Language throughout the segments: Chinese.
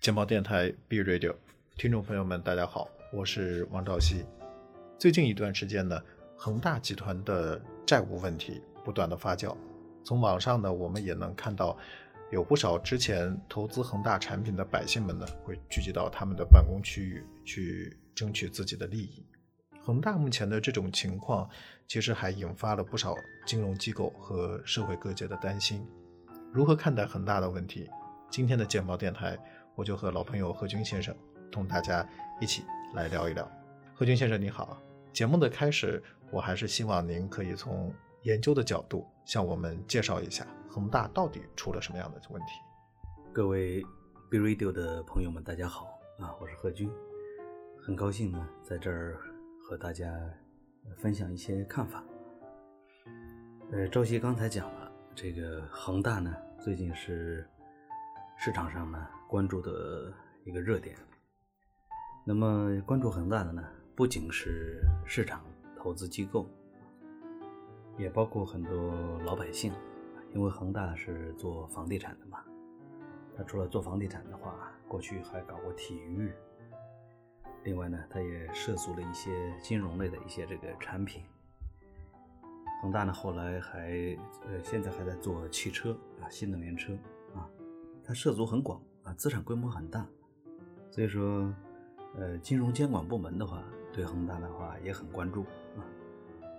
健报电台 B Radio，听众朋友们，大家好，我是王兆熙。最近一段时间呢，恒大集团的债务问题不断的发酵。从网上呢，我们也能看到，有不少之前投资恒大产品的百姓们呢，会聚集到他们的办公区域去争取自己的利益。恒大目前的这种情况，其实还引发了不少金融机构和社会各界的担心。如何看待恒大的问题？今天的健报电台，我就和老朋友何军先生同大家一起来聊一聊。何军先生你好。节目的开始，我还是希望您可以从研究的角度向我们介绍一下恒大到底出了什么样的问题。各位 B Radio 的朋友们，大家好啊，我是何军，很高兴呢在这儿和大家分享一些看法。呃，赵熙刚才讲了，这个恒大呢最近是市场上呢关注的一个热点。那么关注恒大的呢？不仅是市场投资机构，也包括很多老百姓，因为恒大是做房地产的嘛。他除了做房地产的话，过去还搞过体育。另外呢，他也涉足了一些金融类的一些这个产品。恒大呢，后来还呃，现在还在做汽车啊，新能源车啊，它涉足很广啊，资产规模很大。所以说，呃，金融监管部门的话。对恒大的话也很关注啊，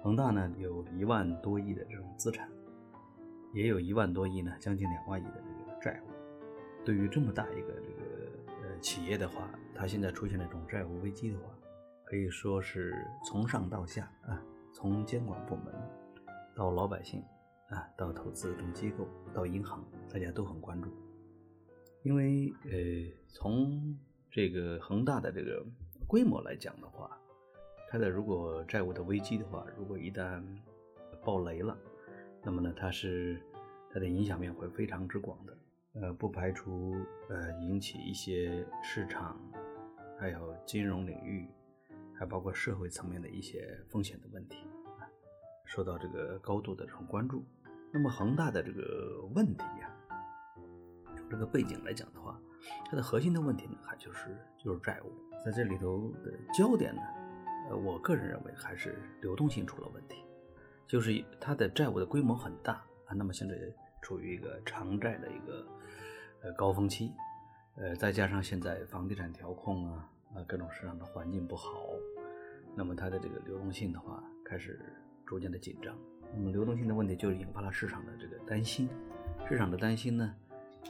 恒大呢有一万多亿的这种资产，也有一万多亿呢，将近两万亿的这个债务。对于这么大一个这个企业的话，它现在出现这种债务危机的话，可以说是从上到下啊，从监管部门到老百姓啊，到投资这种机构到银行，大家都很关注，因为呃从这个恒大的这个。规模来讲的话，它的如果债务的危机的话，如果一旦爆雷了，那么呢，它是它的影响面会非常之广的，呃，不排除呃引起一些市场，还有金融领域，还包括社会层面的一些风险的问题啊，受到这个高度的这种关注。那么恒大的这个问题呀，从这个背景来讲的话，它的核心的问题呢，还就是就是债务。在这里头的焦点呢，呃，我个人认为还是流动性出了问题，就是它的债务的规模很大啊，那么现在处于一个偿债的一个呃高峰期，呃，再加上现在房地产调控啊啊各种市场的环境不好，那么它的这个流动性的话开始逐渐的紧张，那么流动性的问题就引发了市场的这个担心，市场的担心呢，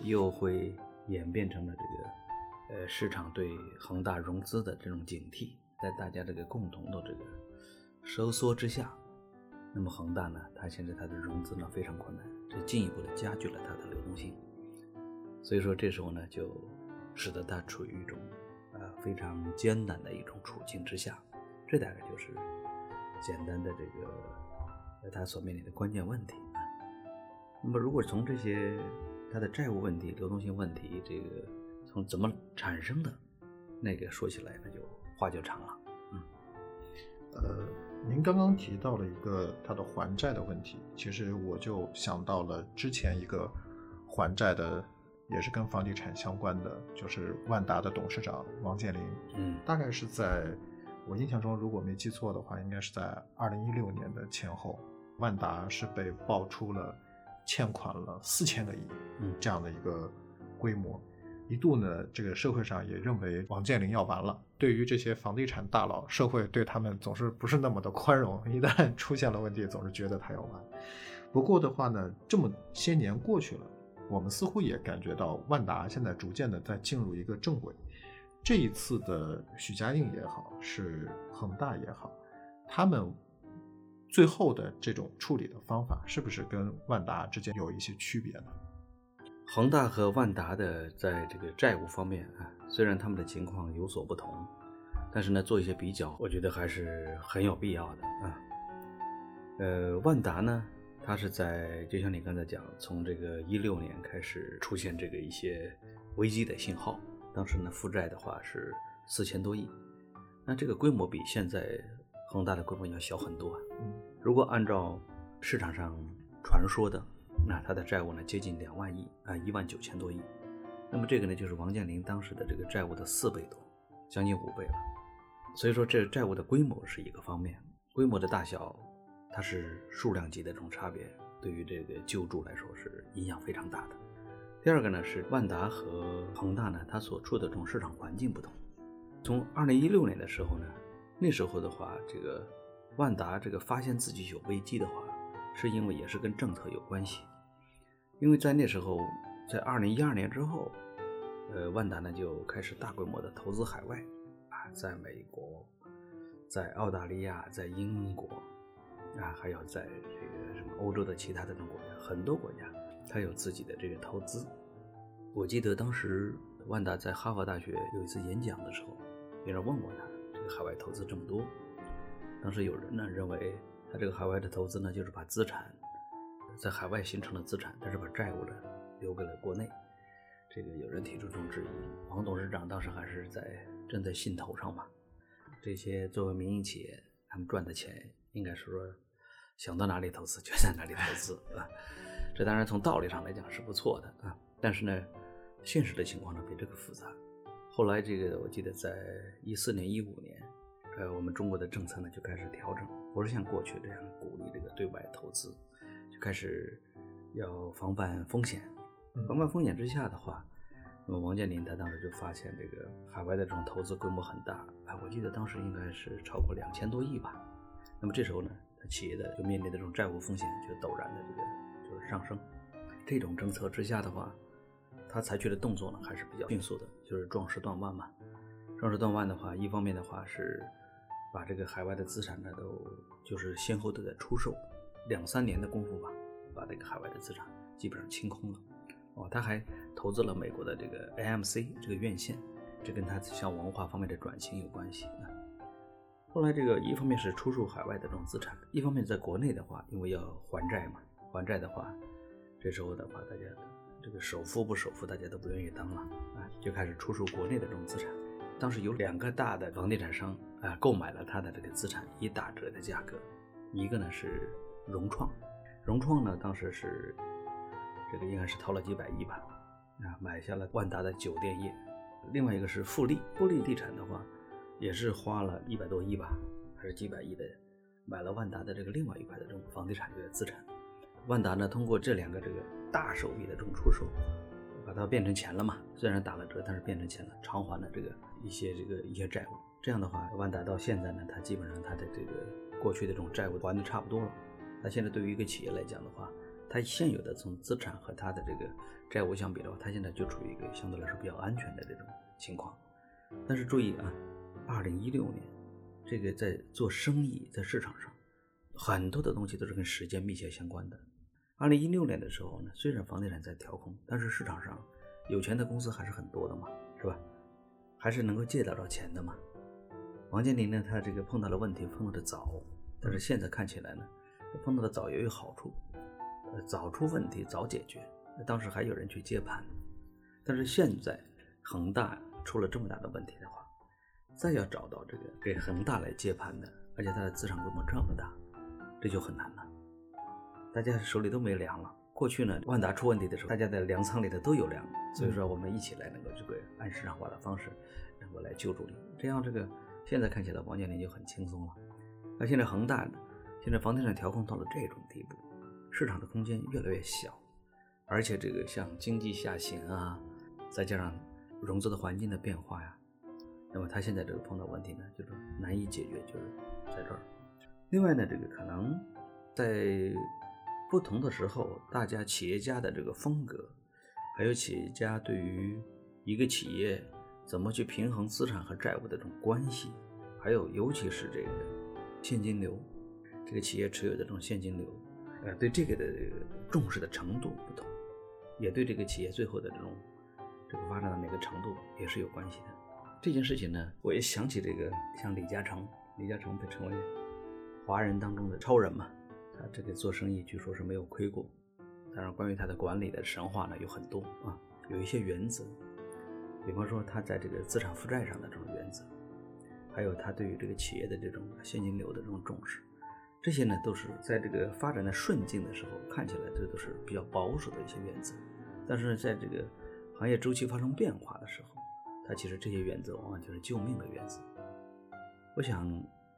又会演变成了这个。呃，市场对恒大融资的这种警惕，在大家这个共同的这个收缩之下，那么恒大呢，它现在它的融资呢非常困难，这进一步的加剧了它的流动性。所以说这时候呢，就使得他处于一种呃非常艰难的一种处境之下。这大概就是简单的这个呃它所面临的关键问题啊。那么如果从这些他的债务问题、流动性问题这个。从怎么产生的，那个说起来那就话就长了。嗯，呃，您刚刚提到了一个他的还债的问题，其实我就想到了之前一个还债的，也是跟房地产相关的，就是万达的董事长王健林。嗯，大概是在我印象中，如果没记错的话，应该是在二零一六年的前后，万达是被爆出了欠款了四千个亿，嗯，这样的一个规模。一度呢，这个社会上也认为王健林要完了。对于这些房地产大佬，社会对他们总是不是那么的宽容。一旦出现了问题，总是觉得他要完。不过的话呢，这么些年过去了，我们似乎也感觉到万达现在逐渐的在进入一个正轨。这一次的许家印也好，是恒大也好，他们最后的这种处理的方法，是不是跟万达之间有一些区别呢？恒大和万达的在这个债务方面啊，虽然他们的情况有所不同，但是呢，做一些比较，我觉得还是很有必要的啊。呃，万达呢，它是在就像你刚才讲，从这个一六年开始出现这个一些危机的信号，当时呢负债的话是四千多亿，那这个规模比现在恒大的规模要小很多啊。嗯如果按照市场上传说的，那它的债务呢接近两万亿啊，一万九千多亿。那么这个呢，就是王健林当时的这个债务的四倍多，将近五倍了。所以说，这债务的规模是一个方面，规模的大小，它是数量级的这种差别，对于这个救助来说是影响非常大的。第二个呢是万达和恒大呢，它所处的这种市场环境不同。从二零一六年的时候呢，那时候的话，这个万达这个发现自己有危机的话，是因为也是跟政策有关系。因为在那时候，在二零一二年之后，呃，万达呢就开始大规模的投资海外，啊，在美国，在澳大利亚，在英国，啊，还有在这个什么欧洲的其他的这种国家，很多国家，它有自己的这个投资。我记得当时万达在哈佛大学有一次演讲的时候，别人问过他，这个海外投资这么多，当时有人呢认为他这个海外的投资呢，就是把资产在海外形成了资产，但是把债务呢留给了国内。这个有人提出这种质疑，王董事长当时还是在正在兴头上嘛。这些作为民营企业，他们赚的钱应该是说想到哪里投资就在哪里投资 啊。这当然从道理上来讲是不错的啊，但是呢，现实的情况呢比这个复杂。后来这个我记得在一四年、一五年，呃，我们中国的政策呢就开始调整，不是像过去这样鼓励这个对外投资，就开始要防范风险。防范风险之下的话，那么王健林他当时就发现这个海外的这种投资规模很大，哎，我记得当时应该是超过两千多亿吧。那么这时候呢，他企业的就面临的这种债务风险就陡然的这个就是上升。这种政策之下的话，他采取的动作呢还是比较迅速的，就是壮士断腕嘛。壮士断腕的话，一方面的话是把这个海外的资产呢都就是先后都在出售，两三年的功夫吧，把这个海外的资产基本上清空了。哦，他还投资了美国的这个 AMC 这个院线，这跟他向文化方面的转型有关系啊。后来这个一方面是出售海外的这种资产，一方面在国内的话，因为要还债嘛，还债的话，这时候的话，大家这个首付不首付，大家都不愿意当了啊，就开始出售国内的这种资产。当时有两个大的房地产商啊，购买了他的这个资产，以打折的价格。一个呢是融创，融创呢当时是。这个应该是掏了几百亿吧，啊，买下了万达的酒店业。另外一个是富力，富力地产的话，也是花了一百多亿吧，还是几百亿的，买了万达的这个另外一块的这种房地产这个资产。万达呢，通过这两个这个大手笔的这种出售，把它变成钱了嘛。虽然打了折，但是变成钱了，偿还了这个一些这个一些债务。这样的话，万达到现在呢，它基本上它的这个过去的这种债务还的差不多了。那现在对于一个企业来讲的话，它现有的从资产和它的这个债务相比的话，它现在就处于一个相对来说比较安全的这种情况。但是注意啊，二零一六年，这个在做生意在市场上，很多的东西都是跟时间密切相关的。二零一六年的时候呢，虽然房地产在调控，但是市场上有钱的公司还是很多的嘛，是吧？还是能够借得到钱的嘛。王健林呢，他这个碰到了问题碰到的早，但是现在看起来呢，碰到的早也有好处。呃，早出问题早解决，当时还有人去接盘，但是现在恒大出了这么大的问题的话，再要找到这个给恒大来接盘的，而且它的资产规模这么大，这就很难了。大家手里都没粮了。过去呢，万达出问题的时候，大家的粮仓里头都有粮，所以说我们一起来能够这个按市场化的方式，能够来救助你。这样这个现在看起来王健林就很轻松了。那现在恒大呢，现在房地产调控到了这种地步。市场的空间越来越小，而且这个像经济下行啊，再加上融资的环境的变化呀，那么他现在这个碰到问题呢，就是难以解决，就是在这儿。另外呢，这个可能在不同的时候，大家企业家的这个风格，还有企业家对于一个企业怎么去平衡资产和债务的这种关系，还有尤其是这个现金流，这个企业持有的这种现金流。呃，对这个的重视的程度不同，也对这个企业最后的这种这个发展到哪个程度也是有关系的。这件事情呢，我也想起这个像李嘉诚，李嘉诚被称为华人当中的超人嘛，他这个做生意据说是没有亏过。当然，关于他的管理的神话呢有很多啊，有一些原则，比方说他在这个资产负债上的这种原则，还有他对于这个企业的这种现金流的这种重视，这些呢都是在这个发展的顺境的时候看起来这都是比较保守的一些原则，但是在这个行业周期发生变化的时候，它其实这些原则往往就是救命的原则。我想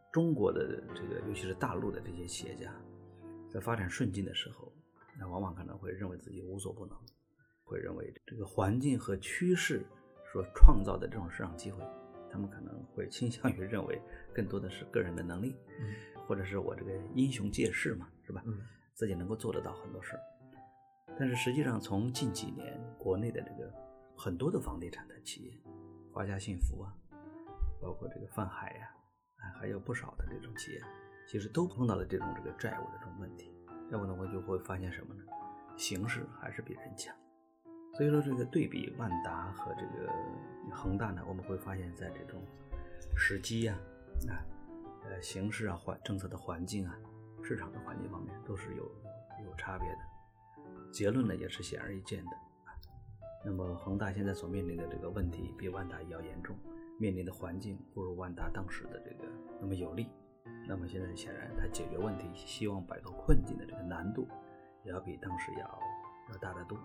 中国的这个尤其是大陆的这些企业家，在发展顺境的时候，那往往可能会认为自己无所不能，会认为这个环境和趋势所创造的这种市场机会。他们可能会倾向于认为，更多的是个人的能力，嗯或者是我这个英雄借势嘛，是吧？嗯自己能够做得到很多事儿。但是实际上，从近几年国内的这个很多的房地产的企业，华夏幸福啊，包括这个泛海呀、啊，还有不少的这种企业，其实都碰到了这种这个债务的这种问题。要不呢，我就会发现什么呢？形势还是比人强。所以说，这个对比万达和这个恒大呢，我们会发现，在这种时机呀、啊、呃形势啊、环政策的环境啊、市场的环境方面，都是有有差别的。结论呢，也是显而易见的。那么恒大现在所面临的这个问题比万达要严重，面临的环境不如万达当时的这个那么有利。那么现在显然，它解决问题、希望摆脱困境的这个难度，也要比当时要要大得多。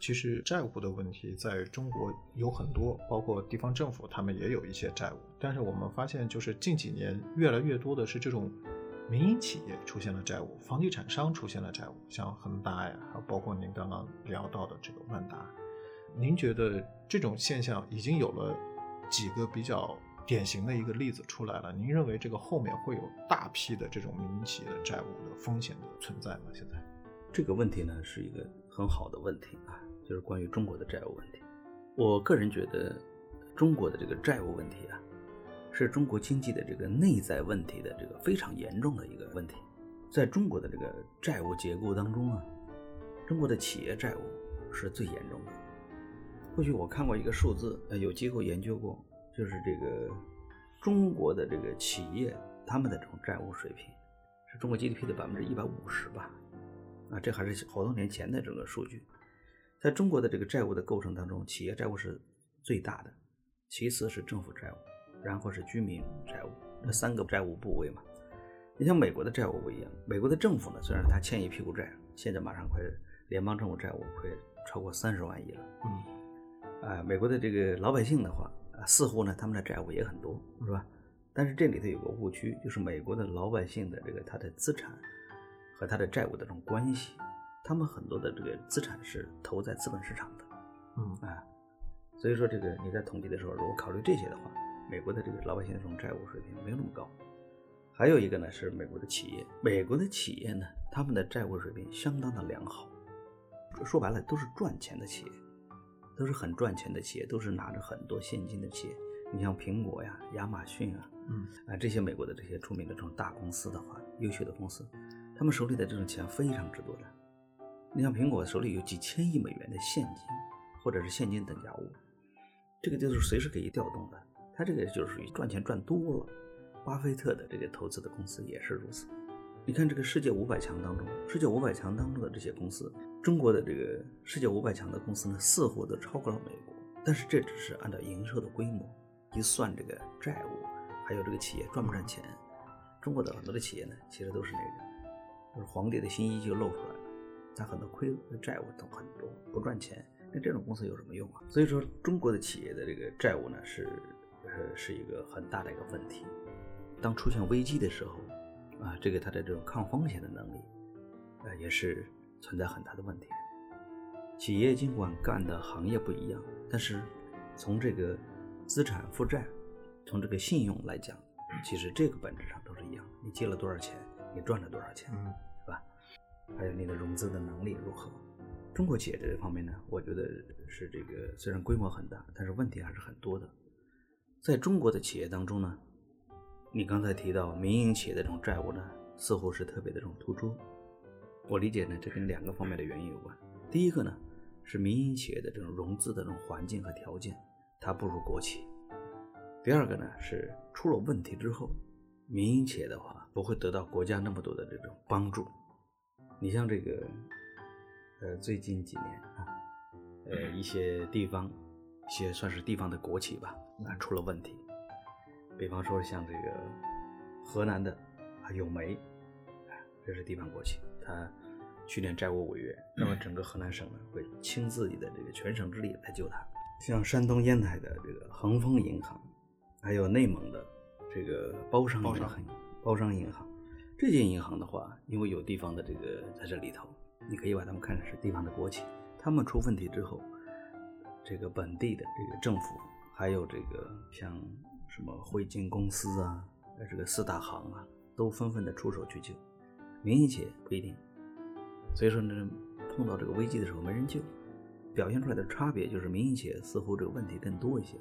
其实债务的问题在中国有很多，包括地方政府他们也有一些债务，但是我们发现就是近几年越来越多的是这种民营企业出现了债务，房地产商出现了债务，像恒大呀，还有包括您刚刚聊到的这个万达，您觉得这种现象已经有了几个比较典型的一个例子出来了？您认为这个后面会有大批的这种民营企业的债务的风险的存在吗？现在？这个问题呢是一个很好的问题啊，就是关于中国的债务问题。我个人觉得，中国的这个债务问题啊，是中国经济的这个内在问题的这个非常严重的一个问题。在中国的这个债务结构当中啊，中国的企业债务是最严重的。过去我看过一个数字，呃，有机构研究过，就是这个中国的这个企业他们的这种债务水平，是中国 GDP 的百分之一百五十吧。啊，这还是好多年前的这个数据。在中国的这个债务的构成当中，企业债务是最大的，其次是政府债务，然后是居民债务，这三个债务部位嘛。你像美国的债务不一样，美国的政府呢，虽然它欠一屁股债，现在马上快联邦政府债务快超过三十万亿了。嗯，啊，美国的这个老百姓的话，啊，似乎呢他们的债务也很多，是吧？但是这里头有个误区，就是美国的老百姓的这个他的资产。和他的债务的这种关系，他们很多的这个资产是投在资本市场的，嗯啊，所以说这个你在统计的时候，如果考虑这些的话，美国的这个老百姓的这种债务水平没有那么高。还有一个呢是美国的企业，美国的企业呢，他们的债务水平相当的良好，说白了都是赚钱的企业，都是很赚钱的企业，都是拿着很多现金的企业。你像苹果呀、亚马逊啊，嗯啊这些美国的这些出名的这种大公司的话，优秀的公司。他们手里的这种钱非常之多的，你像苹果手里有几千亿美元的现金，或者是现金等价物，这个就是随时可以调动的。它这个就是属于赚钱赚多了。巴菲特的这个投资的公司也是如此。你看这个世界五百强当中，世界五百强当中的这些公司，中国的这个世界五百强的公司呢，似乎都超过了美国，但是这只是按照营收的规模一算，这个债务还有这个企业赚不赚钱，中国的很多的企业呢，其实都是那个。就是皇帝的新衣就露出来了，他很多亏债务都很多，不赚钱，那这种公司有什么用啊？所以说，中国的企业的这个债务呢，是呃是一个很大的一个问题。当出现危机的时候，啊，这个它的这种抗风险的能力，呃，也是存在很大的问题。企业尽管干的行业不一样，但是从这个资产负债，从这个信用来讲，其实这个本质上都是一样的。你借了多少钱？你赚了多少钱，嗯，是吧？还有你的融资的能力如何？中国企业这方面呢，我觉得是这个虽然规模很大，但是问题还是很多的。在中国的企业当中呢，你刚才提到民营企业的这种债务呢，似乎是特别的这种突出。我理解呢，这跟两个方面的原因有关。第一个呢，是民营企业的这种融资的这种环境和条件，它不如国企。第二个呢，是出了问题之后。民营企业的话，不会得到国家那么多的这种帮助。你像这个，呃，最近几年啊，呃，一些地方，一些算是地方的国企吧，啊，出了问题。比方说像这个河南的啊永煤，这是地方国企，它去年债务违约，那么整个河南省呢会倾自己的这个全省之力来救它。像山东烟台的这个恒丰银行，还有内蒙的这个包商银行，包商银行，这些银行的话，因为有地方的这个在这里头，你可以把他们看成是地方的国企。他们出问题之后，这个本地的这个政府，还有这个像什么汇金公司啊，这个四大行啊，都纷纷的出手去救。民营企业不一定，所以说呢，碰到这个危机的时候没人救。表现出来的差别就是，民营企业似乎这个问题更多一些，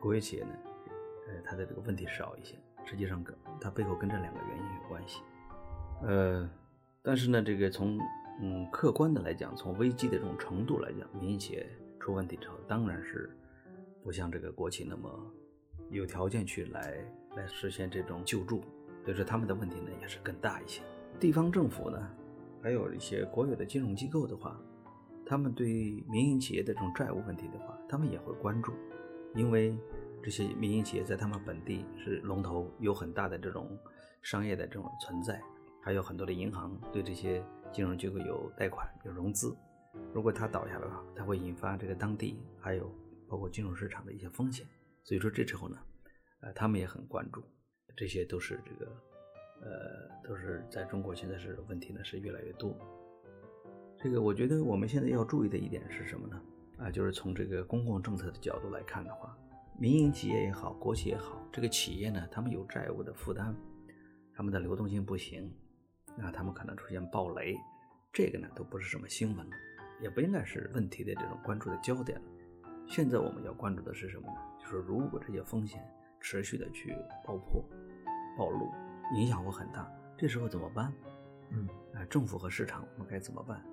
国有企业呢，呃，它的这个问题少一些。实际上，跟它背后跟这两个原因有关系。呃，但是呢，这个从嗯客观的来讲，从危机的这种程度来讲，民营企业出问题之后，当然是不像这个国企那么有条件去来来实现这种救助，所以说他们的问题呢也是更大一些。地方政府呢，还有一些国有的金融机构的话。他们对民营企业的这种债务问题的话，他们也会关注，因为这些民营企业在他们本地是龙头，有很大的这种商业的这种存在，还有很多的银行对这些金融机构有贷款、有融资。如果它倒下的话，它会引发这个当地还有包括金融市场的一些风险。所以说这时候呢，呃，他们也很关注，这些都是这个，呃，都是在中国现在是问题呢是越来越多。这个我觉得我们现在要注意的一点是什么呢？啊，就是从这个公共政策的角度来看的话，民营企业也好，国企也好，这个企业呢，他们有债务的负担，他们的流动性不行，啊，他们可能出现暴雷，这个呢都不是什么新闻，也不应该是问题的这种关注的焦点了。现在我们要关注的是什么呢？就是如果这些风险持续的去爆破、暴露，影响会很大，这时候怎么办？嗯，啊，政府和市场我们该怎么办？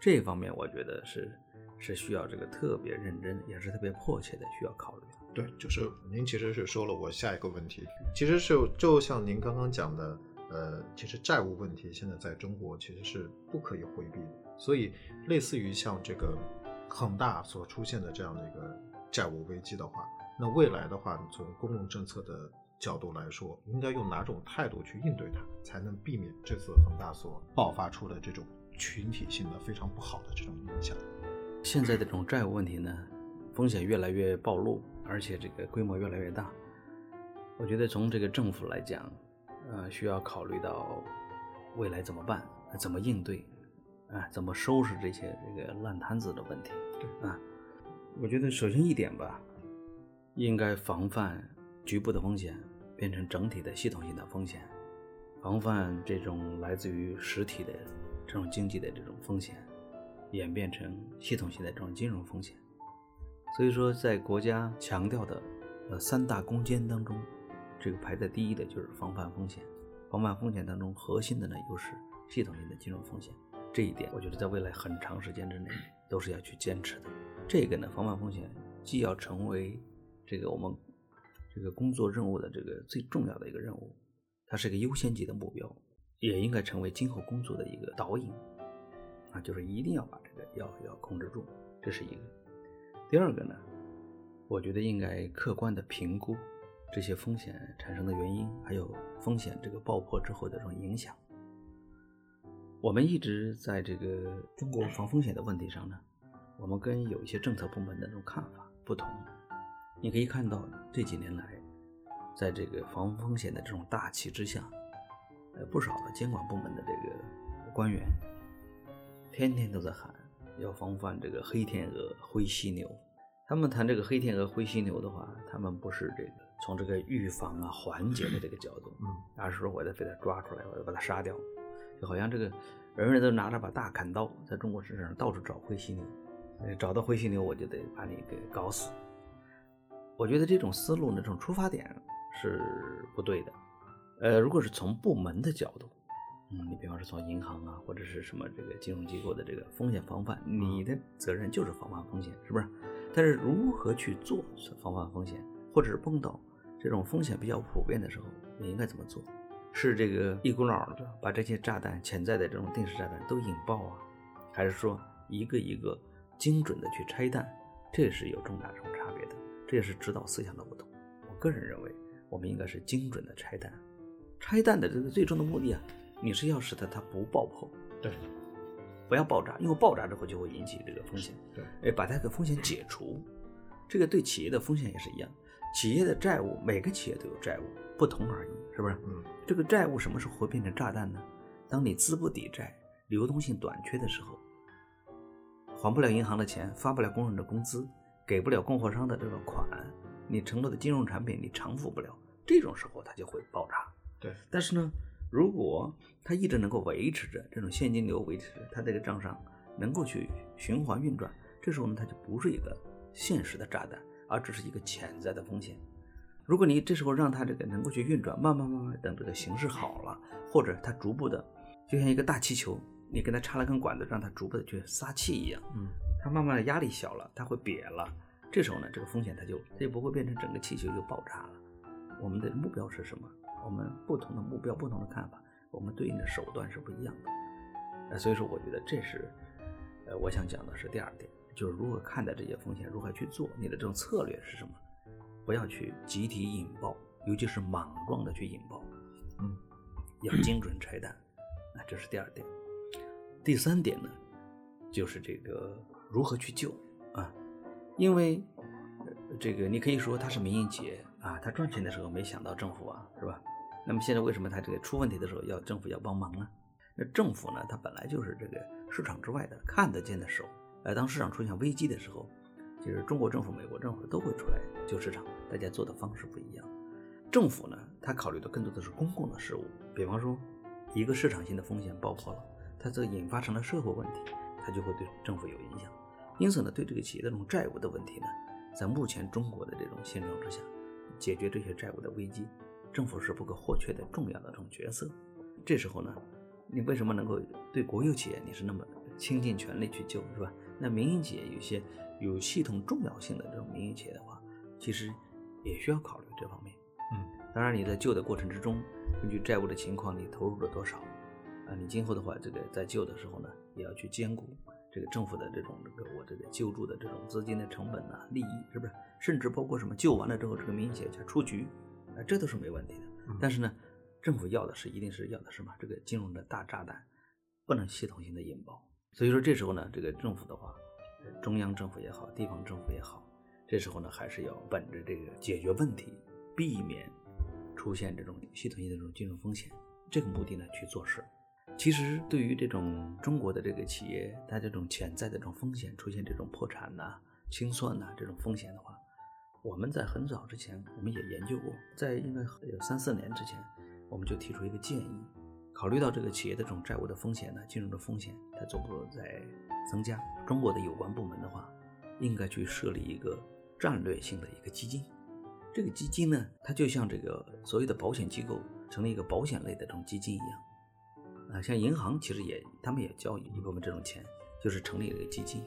这方面我觉得是是需要这个特别认真，也是特别迫切的需要考虑的。对，就是您其实是说了我下一个问题，其实是就像您刚刚讲的，呃，其实债务问题现在在中国其实是不可以回避的，所以类似于像这个恒大所出现的这样的一个债务危机的话，那未来的话，从公共政策的角度来说，应该用哪种态度去应对它，才能避免这次恒大所爆发出的这种。群体性的非常不好的这种影响。现在的这种债务问题呢，风险越来越暴露，而且这个规模越来越大。我觉得从这个政府来讲，呃，需要考虑到未来怎么办，怎么应对，啊，怎么收拾这些这个烂摊子的问题。对啊，我觉得首先一点吧，应该防范局部的风险变成整体的系统性的风险，防范这种来自于实体的。这种经济的这种风险，演变成系统性的这种金融风险。所以说，在国家强调的呃三大攻坚当中，这个排在第一的就是防范风险。防范风险当中，核心的呢又是系统性的金融风险。这一点，我觉得在未来很长时间之内都是要去坚持的。这个呢，防范风险既要成为这个我们这个工作任务的这个最重要的一个任务，它是一个优先级的目标。也应该成为今后工作的一个导引，啊，就是一定要把这个要要控制住，这是一个。第二个呢，我觉得应该客观的评估这些风险产生的原因，还有风险这个爆破之后的这种影响。我们一直在这个中国防风险的问题上呢，我们跟有一些政策部门的这种看法不同。你可以看到这几年来，在这个防风险的这种大旗之下。呃不少的监管部门的这个官员，天天都在喊要防范这个黑天鹅、灰犀牛。他们谈这个黑天鹅、灰犀牛的话，他们不是这个从这个预防啊、缓解的这个角度，嗯，而是说我得给它抓出来，我得把它杀掉，就好像这个人人都拿着把大砍刀，在中国市场上到处找灰犀牛，找到灰犀牛我就得把你给搞死。我觉得这种思路呢，这种出发点是不对的。呃，如果是从部门的角度，嗯，你比方说从银行啊，或者是什么这个金融机构的这个风险防范，你的责任就是防范风险，是不是？但是如何去做防范风险，或者是碰到这种风险比较普遍的时候，你应该怎么做？是这个一股脑的把这些炸弹、潜在的这种定时炸弹都引爆啊，还是说一个一个精准的去拆弹？这是有重大这种差别的，这也是指导思想的不同。我个人认为。我们应该是精准的拆弹。拆弹的这个最终的目的啊，你是要使得它不爆破，对，不要爆炸，因为爆炸之后就会引起这个风险。对，哎，把它的风险解除，这个对企业的风险也是一样。企业的债务，每个企业都有债务，不同而已，是不是？嗯，这个债务什么时候会变成炸弹呢？当你资不抵债、流动性短缺的时候，还不了银行的钱，发不了工人的工资，给不了供货商的这个款，你承诺的金融产品你偿付不了，这种时候它就会爆炸。对，但是呢，如果它一直能够维持着这种现金流，维持着它这个账上能够去循环运转，这时候呢，它就不是一个现实的炸弹。而只是一个潜在的风险。如果你这时候让它这个能够去运转，慢慢慢慢等这个形势好了，或者它逐步的，就像一个大气球，你给它插了根管子，让它逐步的去撒气一样，嗯，它慢慢的压力小了，它会瘪了。这时候呢，这个风险它就它就不会变成整个气球就爆炸了。我们的目标是什么？我们不同的目标，不同的看法，我们对应的手段是不一样的。呃，所以说我觉得这是，呃，我想讲的是第二点。就是如何看待这些风险，如何去做，你的这种策略是什么？不要去集体引爆，尤其是莽撞的去引爆，嗯，要精准拆弹。啊，这是第二点。第三点呢，就是这个如何去救啊？因为这个你可以说他是民营企业啊，他赚钱的时候没想到政府啊，是吧？那么现在为什么他这个出问题的时候要政府要帮忙呢？那政府呢，它本来就是这个市场之外的看得见的手。呃，当市场出现危机的时候，其实中国政府、美国政府都会出来救市场，大家做的方式不一样。政府呢，他考虑的更多的是公共的事务，比方说一个市场性的风险爆破了，它这引发成了社会问题，它就会对政府有影响。因此呢，对这个企业的这种债务的问题呢，在目前中国的这种现状之下，解决这些债务的危机，政府是不可或缺的重要的这种角色。这时候呢，你为什么能够对国有企业你是那么倾尽全力去救，是吧？那民营企业有些有系统重要性的这种民营企业的话，其实也需要考虑这方面。嗯，当然你在救的过程之中，根据债务的情况，你投入了多少啊？你今后的话，这个在救的时候呢，也要去兼顾这个政府的这种这个我这个救助的这种资金的成本呐、利益，是不是？甚至包括什么救完了之后，这个民营企业家出局，啊，这都是没问题的。但是呢，政府要的是一定是要的什么？这个金融的大炸弹，不能系统性的引爆。所以说，这时候呢，这个政府的话，中央政府也好，地方政府也好，这时候呢，还是要本着这个解决问题，避免出现这种系统性的这种金融风险这个目的呢去做事。其实，对于这种中国的这个企业，它这种潜在的这种风险出现这种破产呐、清算呐这种风险的话，我们在很早之前我们也研究过，在应该有三四年之前，我们就提出一个建议。考虑到这个企业的这种债务的风险呢，金融的风险，它逐步在增加。中国的有关部门的话，应该去设立一个战略性的一个基金。这个基金呢，它就像这个所有的保险机构成立一个保险类的这种基金一样。啊，像银行其实也，他们也交一部分这种钱，就是成立了一个基金。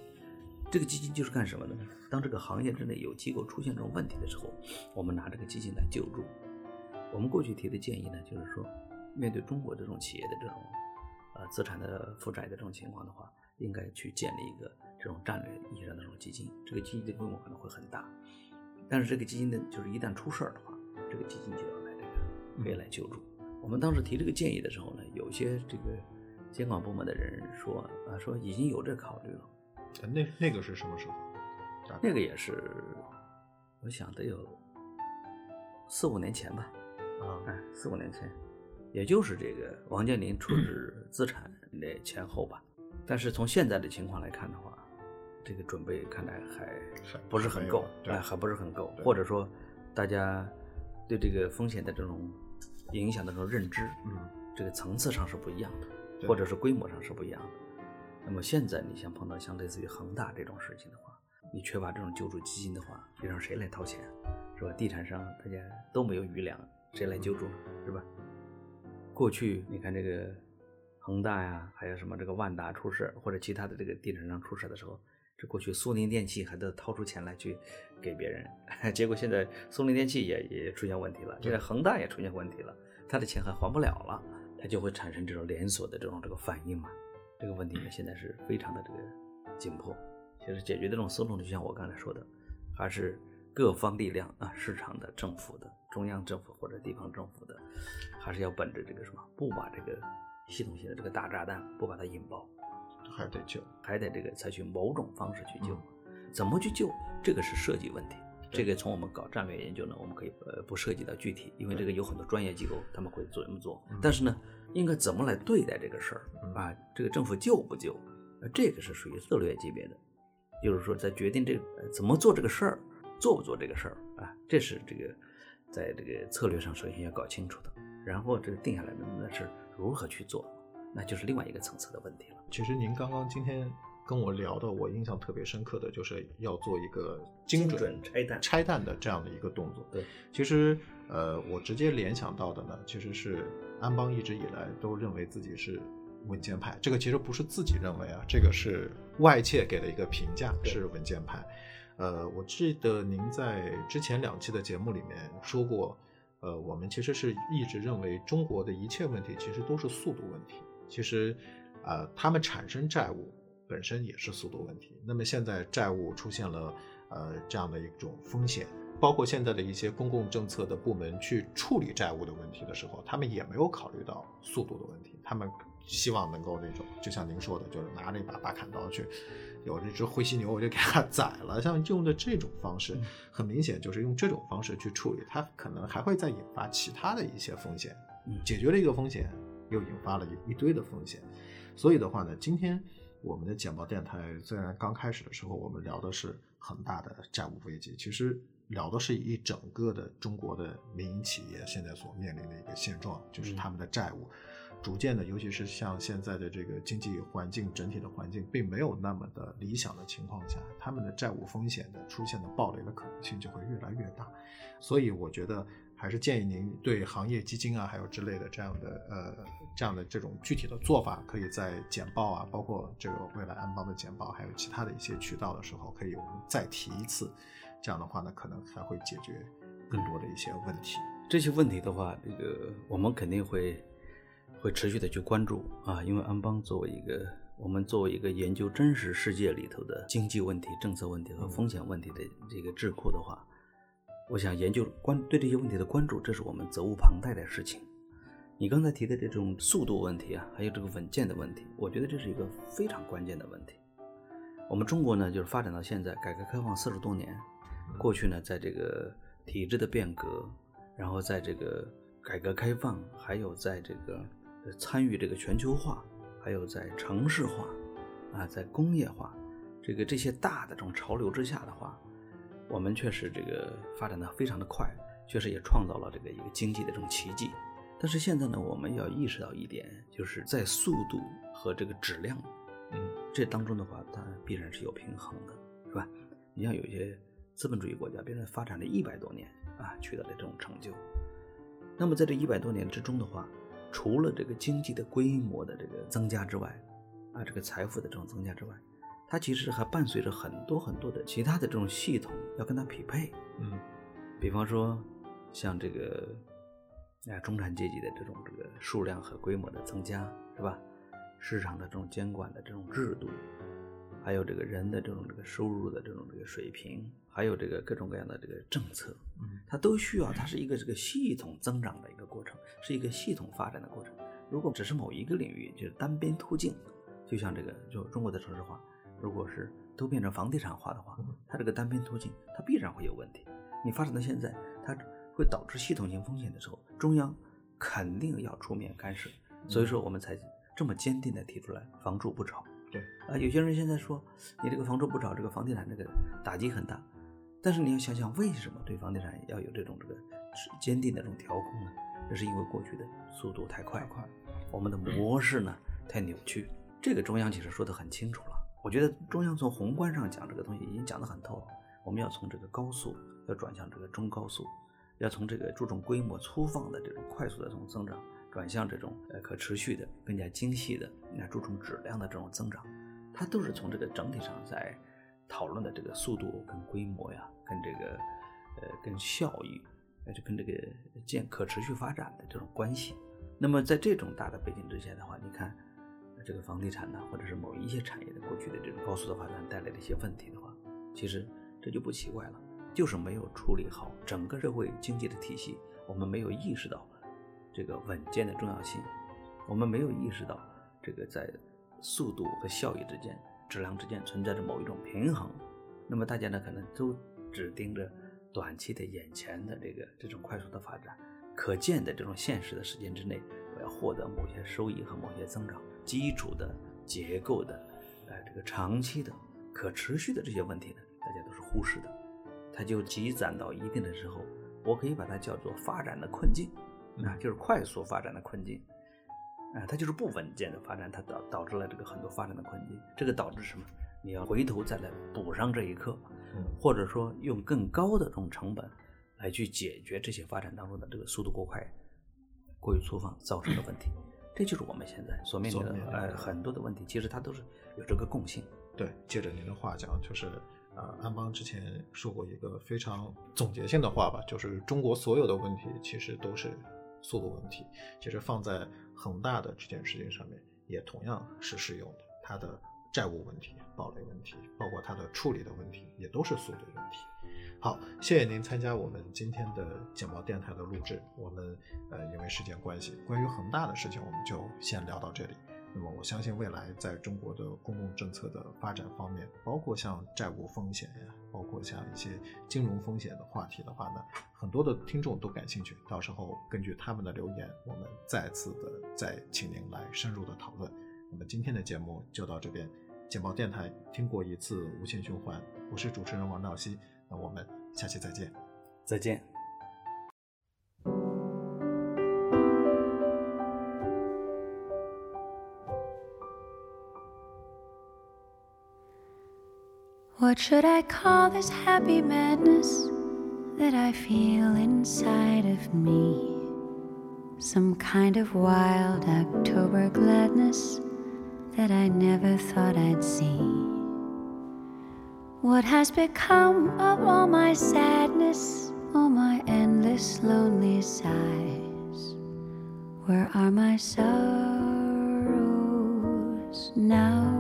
这个基金就是干什么的呢？当这个行业之内有机构出现这种问题的时候，我们拿这个基金来救助。我们过去提的建议呢，就是说。面对中国这种企业的这种，呃，资产的负债的这种情况的话，应该去建立一个这种战略意义上的这种基金。这个基金的规模可能会很大，但是这个基金呢，就是一旦出事儿的话，这个基金就要来这个可以来救助。我们当时提这个建议的时候呢，有些这个监管部门的人说啊，说已经有这考虑了。那那个是什么时候？那个也是，我想得有四五年前吧。啊，哎，四五年前。也就是这个王健林处置资产的前后吧，但是从现在的情况来看的话，这个准备看来还不是很够，哎，还不是很够，或者说大家对这个风险的这种影响的这种认知，嗯，这个层次上是不一样的，或者是规模上是不一样的。那么现在你像碰到像类似于恒大这种事情的话，你缺乏这种救助基金的话，你让谁来掏钱，是吧？地产商大家都没有余粮，谁来救助，是吧？过去你看这个恒大呀，还有什么这个万达出事，或者其他的这个地产商出事的时候，这过去苏宁电器还得掏出钱来去给别人，结果现在苏宁电器也也出现问题了，现在恒大也出现问题了，他的钱还还不了了，他就会产生这种连锁的这种这个反应嘛。这个问题呢，现在是非常的这个紧迫。其实解决这种思路呢，就像我刚才说的，还是各方力量啊，市场的、政府的、中央政府或者地方政府的，还是要本着这个什么，不把这个系统性的这个大炸弹不把它引爆，还得救，还得这个采取某种方式去救。怎么去救？这个是设计问题。这个从我们搞战略研究呢，我们可以呃不涉及到具体，因为这个有很多专业机构他们会做这么做。但是呢，应该怎么来对待这个事儿啊？这个政府救不救？呃，这个是属于策略级别的，就是说在决定这怎么做这个事儿，做不做这个事儿啊？这是这个在这个策略上首先要搞清楚的。然后这个定下来的那是如何去做，那就是另外一个层次的问题了。其实您刚刚今天。跟我聊的，我印象特别深刻的就是要做一个精准拆弹拆弹的这样的一个动作。对，其实呃，我直接联想到的呢，其实是安邦一直以来都认为自己是稳健派。这个其实不是自己认为啊，这个是外界给的一个评价是稳健派。呃，我记得您在之前两期的节目里面说过，呃，我们其实是一直认为中国的一切问题其实都是速度问题。其实，呃，他们产生债务。本身也是速度问题。那么现在债务出现了呃这样的一种风险，包括现在的一些公共政策的部门去处理债务的问题的时候，他们也没有考虑到速度的问题。他们希望能够那种，就像您说的，就是拿着一把大砍刀去，有这只灰犀牛我就给它宰了。像用的这种方式，很明显就是用这种方式去处理，它可能还会再引发其他的一些风险。解决了一个风险，又引发了一一堆的风险。所以的话呢，今天。我们的简报电台虽然刚开始的时候，我们聊的是很大的债务危机，其实聊的是一整个的中国的民营企业现在所面临的一个现状，就是他们的债务逐渐的，尤其是像现在的这个经济环境整体的环境并没有那么的理想的情况下，他们的债务风险的出现的暴雷的可能性就会越来越大，所以我觉得。还是建议您对行业基金啊，还有之类的这样的呃这样的这种具体的做法，可以在简报啊，包括这个未来安邦的简报，还有其他的一些渠道的时候，可以我们再提一次。这样的话呢，可能还会解决更多的一些问题。这些问题的话，这个我们肯定会会持续的去关注啊，因为安邦作为一个我们作为一个研究真实世界里头的经济问题、政策问题和风险问题的这个智库的话。我想研究关对这些问题的关注，这是我们责无旁贷的事情。你刚才提的这种速度问题啊，还有这个稳健的问题，我觉得这是一个非常关键的问题。我们中国呢，就是发展到现在，改革开放四十多年，过去呢，在这个体制的变革，然后在这个改革开放，还有在这个参与这个全球化，还有在城市化，啊，在工业化，这个这些大的这种潮流之下的话。我们确实这个发展的非常的快，确实也创造了这个一个经济的这种奇迹。但是现在呢，我们要意识到一点，就是在速度和这个质量，嗯，这当中的话，它必然是有平衡的，是吧？你像有些资本主义国家，别人发展了一百多年啊，取得了这种成就。那么在这一百多年之中的话，除了这个经济的规模的这个增加之外，啊，这个财富的这种增加之外，它其实还伴随着很多很多的其他的这种系统要跟它匹配，嗯，比方说像这个啊中产阶级的这种这个数量和规模的增加，是吧？市场的这种监管的这种制度，还有这个人的这种这个收入的这种这个水平，还有这个各种各样的这个政策，嗯，它都需要它是一个这个系统增长的一个过程，是一个系统发展的过程。如果只是某一个领域，就是单边突进，就像这个就中国的城市化。如果是都变成房地产化的话，它这个单边突进，它必然会有问题。你发展到现在，它会导致系统性风险的时候，中央肯定要出面干涉。所以说，我们才这么坚定地提出来“房住不炒”。对啊，有些人现在说你这个“房住不炒”，这个房地产这个打击很大。但是你要想想，为什么对房地产要有这种这个坚定的这种调控呢？这是因为过去的速度太快，快，我们的模式呢太扭曲。这个中央其实说得很清楚了。我觉得中央从宏观上讲这个东西已经讲得很透了，我们要从这个高速要转向这个中高速，要从这个注重规模粗放的这种快速的这种增长，转向这种呃可持续的、更加精细的、那注重质量的这种增长，它都是从这个整体上在讨论的这个速度跟规模呀，跟这个呃跟效益，那就跟这个建可持续发展的这种关系。那么在这种大的背景之下的话，你看。这个房地产呢，或者是某一些产业的过去的这种高速的发展带来的一些问题的话，其实这就不奇怪了。就是没有处理好整个社会经济的体系，我们没有意识到这个稳健的重要性，我们没有意识到这个在速度和效益之间、质量之间存在着某一种平衡。那么大家呢，可能都只盯着短期的眼前的这个这种快速的发展，可见的这种现实的时间之内，我要获得某些收益和某些增长，基础的结构的，呃，这个长期的可持续的这些问题呢，大家都是忽视的。它就积攒到一定的时候，我可以把它叫做发展的困境，啊，就是快速发展的困境，啊，它就是不稳健的发展，它导导致了这个很多发展的困境。这个导致什么？你要回头再来补上这一课，或者说用更高的这种成本来去解决这些发展当中的这个速度过快、过于粗放造成的问题。这就是我们现在所面临的呃很多的问题，其实它都是有这个共性。对，接着您的话讲，就是。啊，安邦之前说过一个非常总结性的话吧，就是中国所有的问题其实都是速度问题。其实放在恒大的这件事情上面，也同样是适用的。它的债务问题、暴雷问题，包括它的处理的问题，也都是速度问题。好，谢谢您参加我们今天的简报电台的录制。我们呃，因为时间关系，关于恒大的事情，我们就先聊到这里。那么我相信未来在中国的公共政策的发展方面，包括像债务风险呀，包括像一些金融风险的话题的话呢，很多的听众都感兴趣。到时候根据他们的留言，我们再次的再请您来深入的讨论。那么今天的节目就到这边，简报电台听过一次无限循环，我是主持人王兆熙，那我们下期再见，再见。What should I call this happy madness that I feel inside of me? Some kind of wild October gladness that I never thought I'd see. What has become of all my sadness, all my endless lonely sighs? Where are my sorrows now?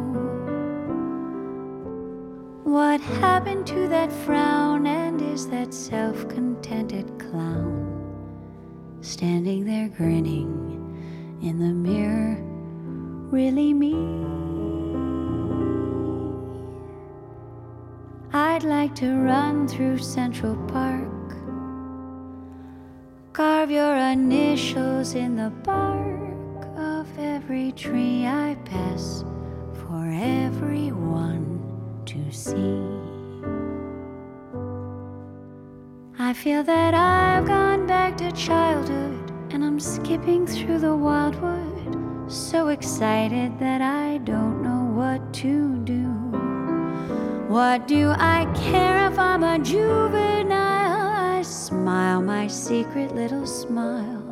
What happened to that frown? And is that self contented clown standing there grinning in the mirror really me? I'd like to run through Central Park, carve your initials in the bark of every tree I pass for everyone to see. I feel that I've gone back to childhood and I'm skipping through the wildwood, so excited that I don't know what to do. What do I care if I'm a juvenile? I smile my secret little smile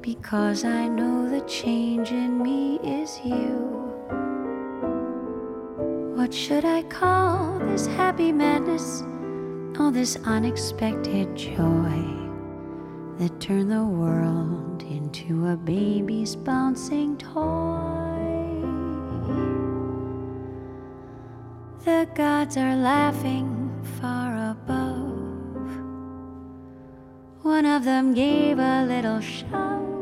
because I know the change in me is you. What should I call this happy madness? All this unexpected joy that turned the world into a baby's bouncing toy. The gods are laughing far above. One of them gave a little shout